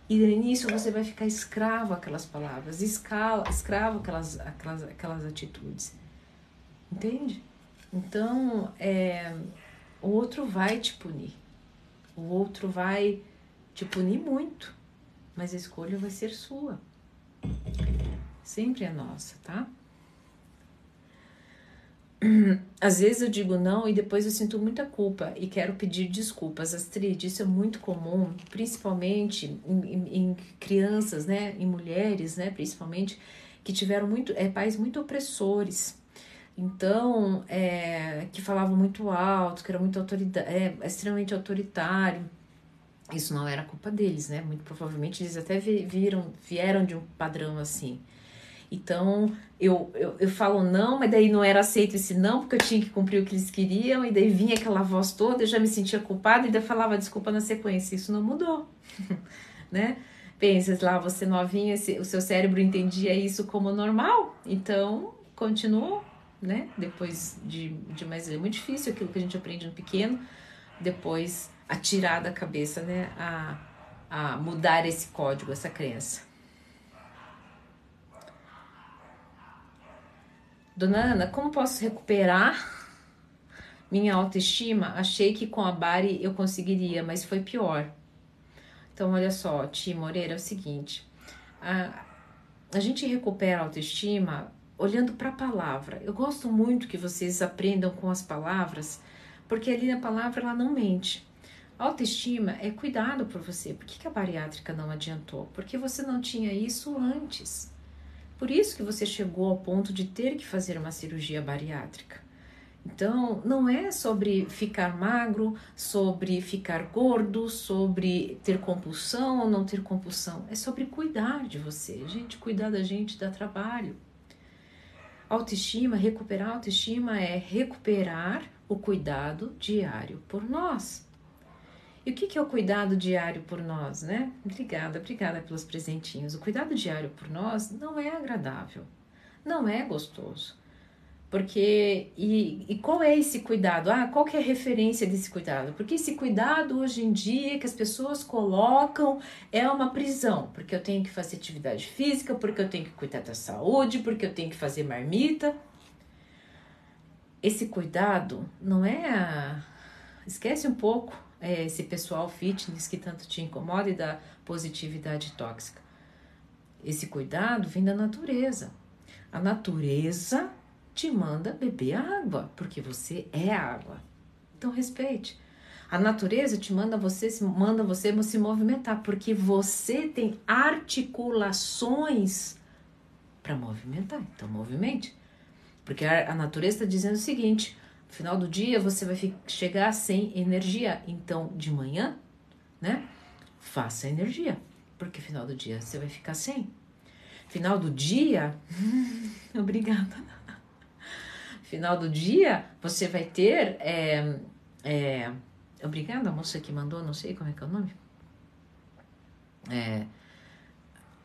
E início você vai ficar escravo aquelas palavras, escala, escravo aquelas, aquelas, aquelas atitudes. Entende? Então, é, o outro vai te punir. O outro vai te punir muito. Mas a escolha vai ser sua. Sempre é nossa, tá? às vezes eu digo não e depois eu sinto muita culpa e quero pedir desculpas. Astrid, isso é muito comum, principalmente em, em, em, crianças, né, em mulheres, né, principalmente, que tiveram muito, é, pais muito opressores. Então, é, que falavam muito alto, que era muito autoritário, é, extremamente autoritário. Isso não era culpa deles, né? Muito provavelmente eles até viram, vieram de um padrão assim. Então, eu, eu, eu falo não, mas daí não era aceito esse não, porque eu tinha que cumprir o que eles queriam, e daí vinha aquela voz toda, eu já me sentia culpada, e daí falava desculpa na sequência. Isso não mudou, né? Pensa lá, você novinha, o seu cérebro entendia isso como normal, então continuou, né? Depois de, de mais. É muito difícil aquilo que a gente aprende no pequeno, depois a tirar da cabeça, né? A, a mudar esse código, essa crença. Dona Ana, como posso recuperar minha autoestima? Achei que com a Bari eu conseguiria, mas foi pior. Então, olha só, Ti Moreira, é o seguinte: a, a gente recupera a autoestima olhando para a palavra. Eu gosto muito que vocês aprendam com as palavras, porque ali na palavra ela não mente. Autoestima é cuidado por você. Por que a bariátrica não adiantou? Porque você não tinha isso antes. Por isso que você chegou ao ponto de ter que fazer uma cirurgia bariátrica. Então, não é sobre ficar magro, sobre ficar gordo, sobre ter compulsão ou não ter compulsão. É sobre cuidar de você. Gente, cuidar da gente dá trabalho. Autoestima, recuperar autoestima é recuperar o cuidado diário por nós. E o que é o cuidado diário por nós, né? Obrigada, obrigada pelos presentinhos. O cuidado diário por nós não é agradável. Não é gostoso. Porque, e, e qual é esse cuidado? Ah, qual que é a referência desse cuidado? Porque esse cuidado hoje em dia que as pessoas colocam é uma prisão, porque eu tenho que fazer atividade física, porque eu tenho que cuidar da saúde, porque eu tenho que fazer marmita. Esse cuidado não é a... Esquece um pouco é, esse pessoal fitness que tanto te incomoda e da positividade tóxica. Esse cuidado vem da natureza. A natureza te manda beber água, porque você é água. Então respeite. A natureza te manda você manda você se movimentar, porque você tem articulações para movimentar. Então movimente. Porque a, natureza está dizendo o seguinte: no final do dia você vai chegar sem energia. Então, de manhã, né? Faça energia, porque final do dia você vai ficar sem. Final do dia, obrigada final do dia, você vai ter. É, é, obrigada, a moça que mandou, não sei como é que é o nome. É,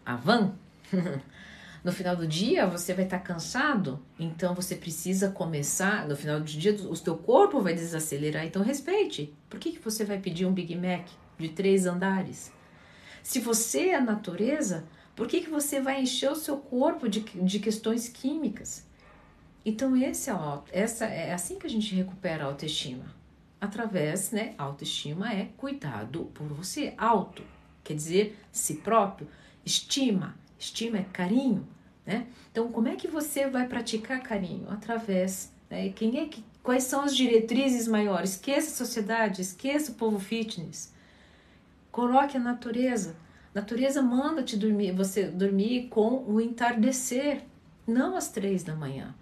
a van. no final do dia você vai estar tá cansado, então você precisa começar. No final do dia, o seu corpo vai desacelerar, então respeite. Por que, que você vai pedir um Big Mac de três andares? Se você é a natureza, por que, que você vai encher o seu corpo de, de questões químicas? Então, esse é, o, essa, é assim que a gente recupera a autoestima. Através, né? Autoestima é cuidado por você. Auto quer dizer si próprio. Estima. Estima é carinho, né? Então, como é que você vai praticar carinho? Através, né? Quem é que, quais são as diretrizes maiores? Esqueça a sociedade, esqueça o povo fitness. Coloque a natureza. A natureza manda te dormir, você dormir com o entardecer, não às três da manhã.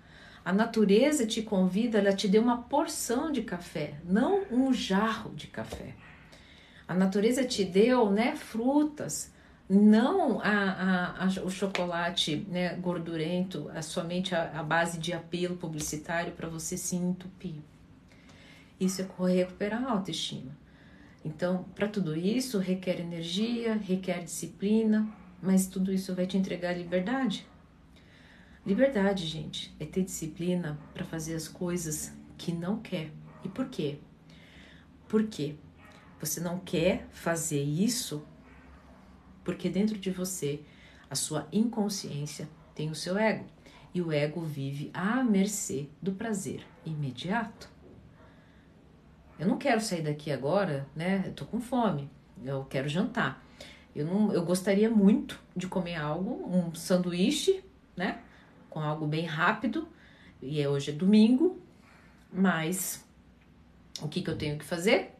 A natureza te convida, ela te deu uma porção de café, não um jarro de café. A natureza te deu, né, frutas, não a, a, a, o chocolate né, gordurento, somente a base de apelo publicitário para você se entupir. Isso é recuperar a autoestima. Então, para tudo isso, requer energia, requer disciplina, mas tudo isso vai te entregar liberdade. Liberdade, gente, é ter disciplina para fazer as coisas que não quer. E por quê? Porque você não quer fazer isso porque dentro de você, a sua inconsciência tem o seu ego. E o ego vive à mercê do prazer imediato. Eu não quero sair daqui agora, né? Eu tô com fome. Eu quero jantar. Eu não, eu gostaria muito de comer algo, um sanduíche, né? Com algo bem rápido, e é hoje é domingo, mas o que, que eu tenho que fazer?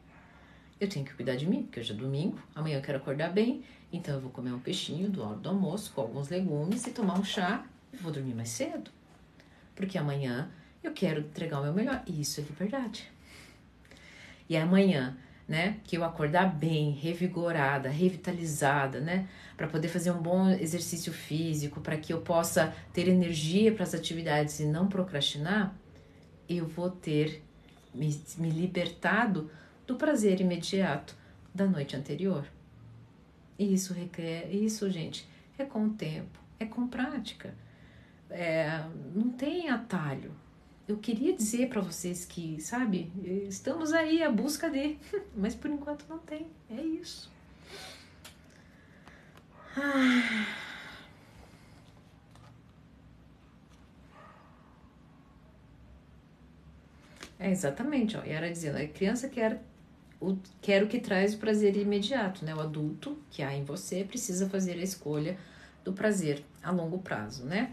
Eu tenho que cuidar de mim, porque hoje é domingo, amanhã eu quero acordar bem, então eu vou comer um peixinho do hora do almoço com alguns legumes e tomar um chá e vou dormir mais cedo. Porque amanhã eu quero entregar o meu melhor. E isso é liberdade. E amanhã né? Que eu acordar bem, revigorada, revitalizada, né? Para poder fazer um bom exercício físico, para que eu possa ter energia para as atividades e não procrastinar, eu vou ter me, me libertado do prazer imediato da noite anterior. E isso requer, isso, gente, é com o tempo, é com prática. É, não tem atalho, eu queria dizer para vocês que, sabe, estamos aí à busca de, mas por enquanto não tem. É isso. Ah. É exatamente, ó. E era dizendo, a criança quer o, quer o que traz o prazer imediato, né? O adulto que há em você precisa fazer a escolha do prazer a longo prazo, né?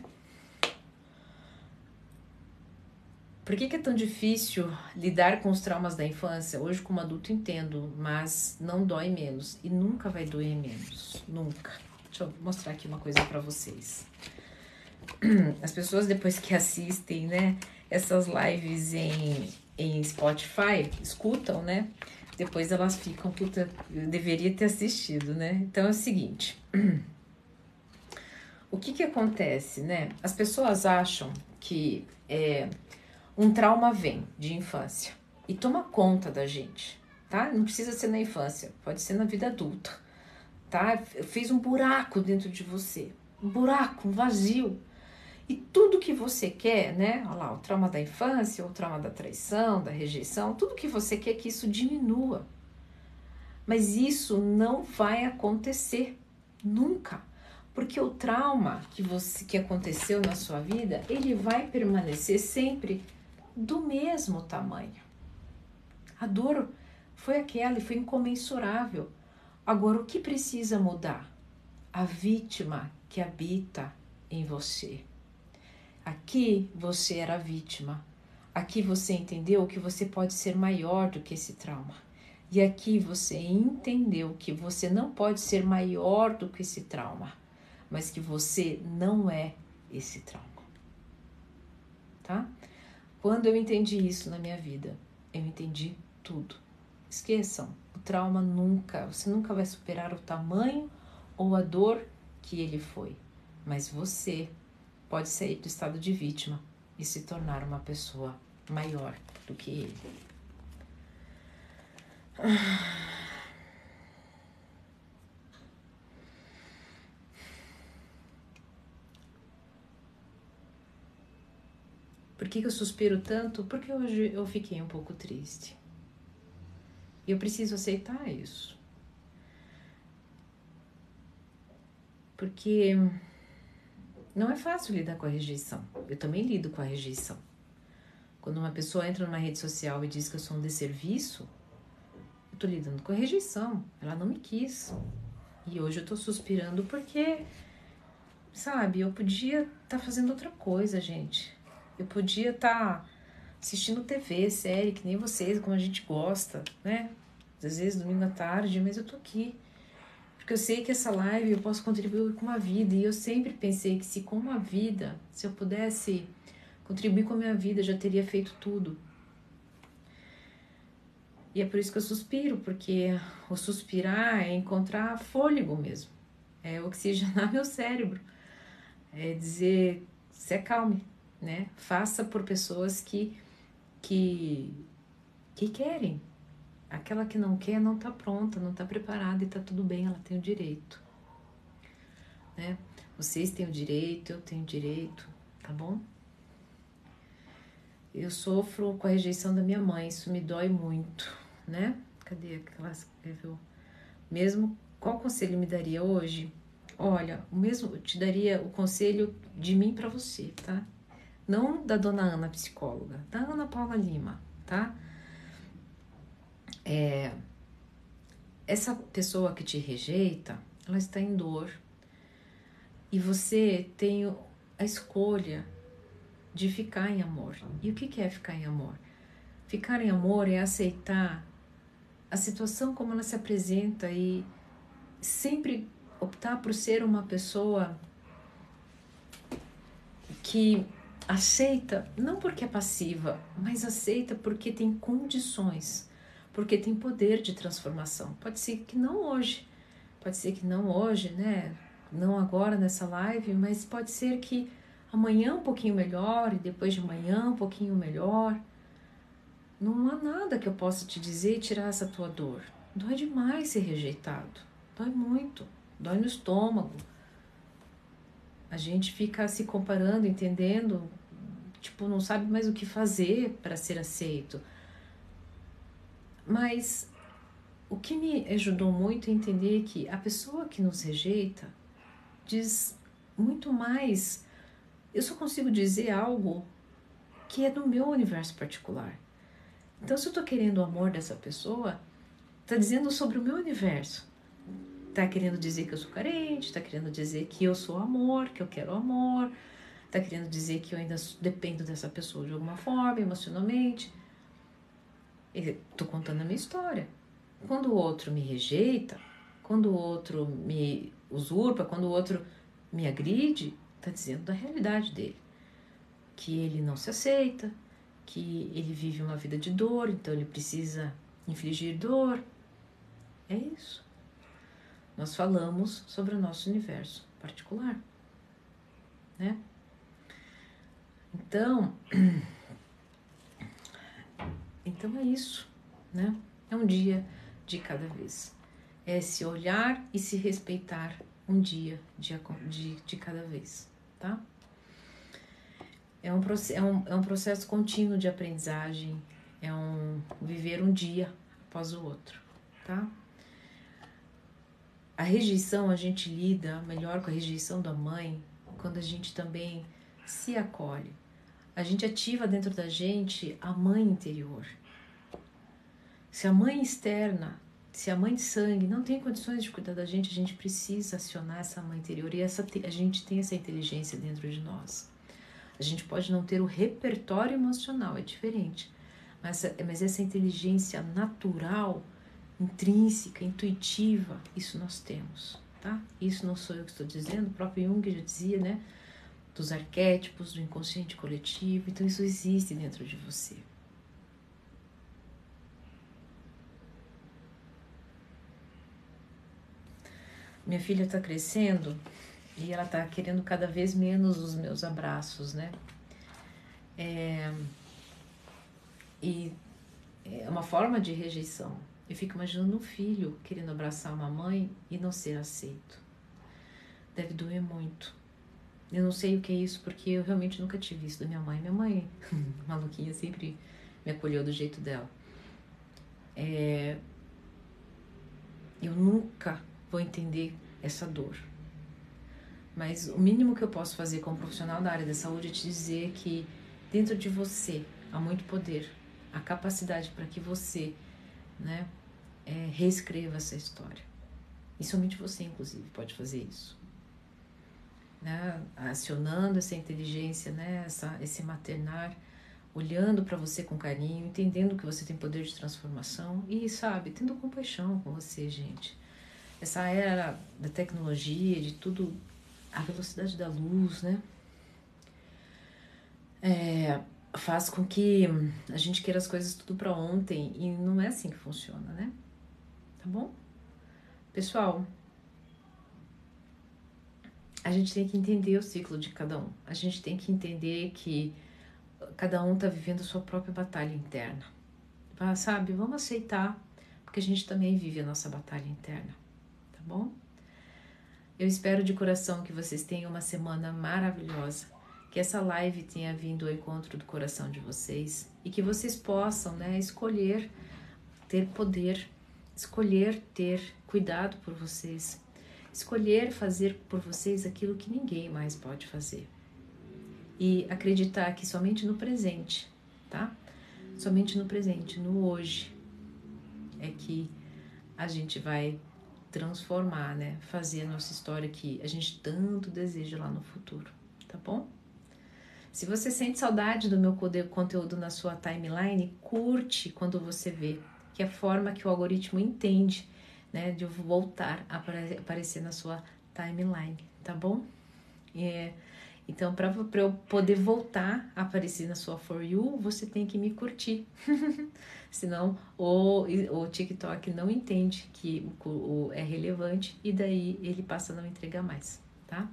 Por que, que, é tão difícil lidar com os traumas da infância? Hoje, como adulto, entendo, mas não dói menos e nunca vai doer menos. Nunca. Deixa eu mostrar aqui uma coisa para vocês. As pessoas, depois que assistem, né, essas lives em, em Spotify, escutam, né? Depois elas ficam, puta, eu deveria ter assistido, né? Então é o seguinte. O que que acontece, né? As pessoas acham que é, um trauma vem de infância e toma conta da gente, tá? Não precisa ser na infância, pode ser na vida adulta, tá? Fez um buraco dentro de você, um buraco, um vazio. E tudo que você quer, né? Olha lá, o trauma da infância, o trauma da traição, da rejeição, tudo que você quer que isso diminua. Mas isso não vai acontecer nunca. Porque o trauma que você que aconteceu na sua vida, ele vai permanecer sempre do mesmo tamanho. A dor foi aquela e foi incomensurável. Agora o que precisa mudar? A vítima que habita em você. Aqui você era vítima. Aqui você entendeu que você pode ser maior do que esse trauma. E aqui você entendeu que você não pode ser maior do que esse trauma, mas que você não é esse trauma. Tá? Quando eu entendi isso na minha vida, eu entendi tudo. Esqueçam, o trauma nunca, você nunca vai superar o tamanho ou a dor que ele foi, mas você pode sair do estado de vítima e se tornar uma pessoa maior do que ele. Por que, que eu suspiro tanto? Porque hoje eu fiquei um pouco triste. E eu preciso aceitar isso. Porque não é fácil lidar com a rejeição. Eu também lido com a rejeição. Quando uma pessoa entra numa rede social e diz que eu sou um desserviço, eu tô lidando com a rejeição. Ela não me quis. E hoje eu tô suspirando porque, sabe, eu podia estar tá fazendo outra coisa, gente. Eu podia estar tá assistindo TV, série, que nem vocês, como a gente gosta, né? Às vezes domingo à tarde, mas eu tô aqui porque eu sei que essa live eu posso contribuir com uma vida e eu sempre pensei que se com uma vida, se eu pudesse contribuir com a minha vida, já teria feito tudo. E é por isso que eu suspiro, porque o suspirar é encontrar fôlego mesmo, é oxigenar meu cérebro, é dizer se acalme, né? Faça por pessoas que que que querem, Aquela que não quer não está pronta, não está preparada e está tudo bem, ela tem o direito. Né? Vocês têm o direito, eu tenho o direito, tá bom? Eu sofro com a rejeição da minha mãe, isso me dói muito, né? Cadê aquela escreveu? Mesmo qual conselho me daria hoje? Olha, o mesmo te daria o conselho de mim para você, tá? Não da dona Ana psicóloga, da Ana Paula Lima, tá? é, essa pessoa que te rejeita, ela está em dor. E você tem a escolha de ficar em amor. E o que é ficar em amor? Ficar em amor é aceitar a situação como ela se apresenta e sempre optar por ser uma pessoa que aceita, não porque é passiva, mas aceita porque tem condições porque tem poder de transformação. Pode ser que não hoje, pode ser que não hoje, né? Não agora nessa live, mas pode ser que amanhã um pouquinho melhor e depois de amanhã um pouquinho melhor. Não há nada que eu possa te dizer e tirar essa tua dor. Dói demais ser rejeitado. Dói muito. Dói no estômago. A gente fica se comparando, entendendo, tipo, não sabe mais o que fazer para ser aceito. Mas o que me ajudou muito a entender que a pessoa que nos rejeita diz muito mais. Eu só consigo dizer algo que é do meu universo particular. Então, se eu estou querendo o amor dessa pessoa, está dizendo sobre o meu universo. Está querendo dizer que eu sou carente, está querendo dizer que eu sou amor, que eu quero amor, está querendo dizer que eu ainda dependo dessa pessoa de alguma forma, emocionalmente. Estou contando a minha história. Quando o outro me rejeita, quando o outro me usurpa, quando o outro me agride, está dizendo da realidade dele. Que ele não se aceita, que ele vive uma vida de dor, então ele precisa infligir dor. É isso. Nós falamos sobre o nosso universo particular, né? Então, Então é isso, né? É um dia de cada vez. É se olhar e se respeitar um dia de, de, de cada vez, tá? é um, é, um, é um processo contínuo de aprendizagem, é um viver um dia após o outro, tá? A rejeição, a gente lida melhor com a rejeição da mãe quando a gente também se acolhe. A gente ativa dentro da gente a mãe interior. Se a mãe externa, se a mãe de sangue não tem condições de cuidar da gente, a gente precisa acionar essa mãe interior e essa, a gente tem essa inteligência dentro de nós. A gente pode não ter o repertório emocional, é diferente, mas, mas essa inteligência natural, intrínseca, intuitiva, isso nós temos, tá? Isso não sou eu que estou dizendo, o próprio Jung já dizia, né? Dos arquétipos, do inconsciente coletivo, então isso existe dentro de você. Minha filha está crescendo e ela está querendo cada vez menos os meus abraços, né? É, e é uma forma de rejeição. Eu fico imaginando um filho querendo abraçar uma mãe e não ser aceito. Deve doer muito. Eu não sei o que é isso porque eu realmente nunca tive isso da minha mãe. Minha mãe, maluquinha, sempre me acolheu do jeito dela. É, eu nunca vou entender essa dor. Mas o mínimo que eu posso fazer como profissional da área da saúde é te dizer que dentro de você há muito poder, a capacidade para que você né, é, reescreva essa história. E somente você, inclusive, pode fazer isso. Né? Acionando essa inteligência, né? essa, esse maternar, olhando para você com carinho, entendendo que você tem poder de transformação e, sabe, tendo compaixão com você, gente. Essa era da tecnologia, de tudo, a velocidade da luz, né? É, faz com que a gente queira as coisas tudo para ontem e não é assim que funciona, né? Tá bom? Pessoal, a gente tem que entender o ciclo de cada um. A gente tem que entender que cada um tá vivendo a sua própria batalha interna. Sabe? Vamos aceitar, porque a gente também vive a nossa batalha interna, tá bom? Eu espero de coração que vocês tenham uma semana maravilhosa que essa live tenha vindo ao encontro do coração de vocês e que vocês possam né, escolher ter poder, escolher ter cuidado por vocês, escolher fazer por vocês aquilo que ninguém mais pode fazer. E acreditar que somente no presente, tá? Somente no presente, no hoje, é que a gente vai transformar, né? Fazer a nossa história que a gente tanto deseja lá no futuro, tá bom? Se você sente saudade do meu conteúdo na sua timeline, curte quando você vê, que é a forma que o algoritmo entende, né, de eu voltar a aparecer na sua timeline, tá bom? É, então, para eu poder voltar a aparecer na sua For You, você tem que me curtir. Senão, o, o TikTok não entende que o, o, é relevante e daí ele passa a não entregar mais, tá?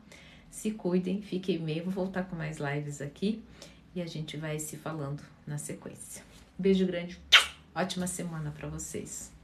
Se cuidem, fiquem bem. Vou voltar com mais lives aqui e a gente vai se falando na sequência. Beijo grande, ótima semana para vocês.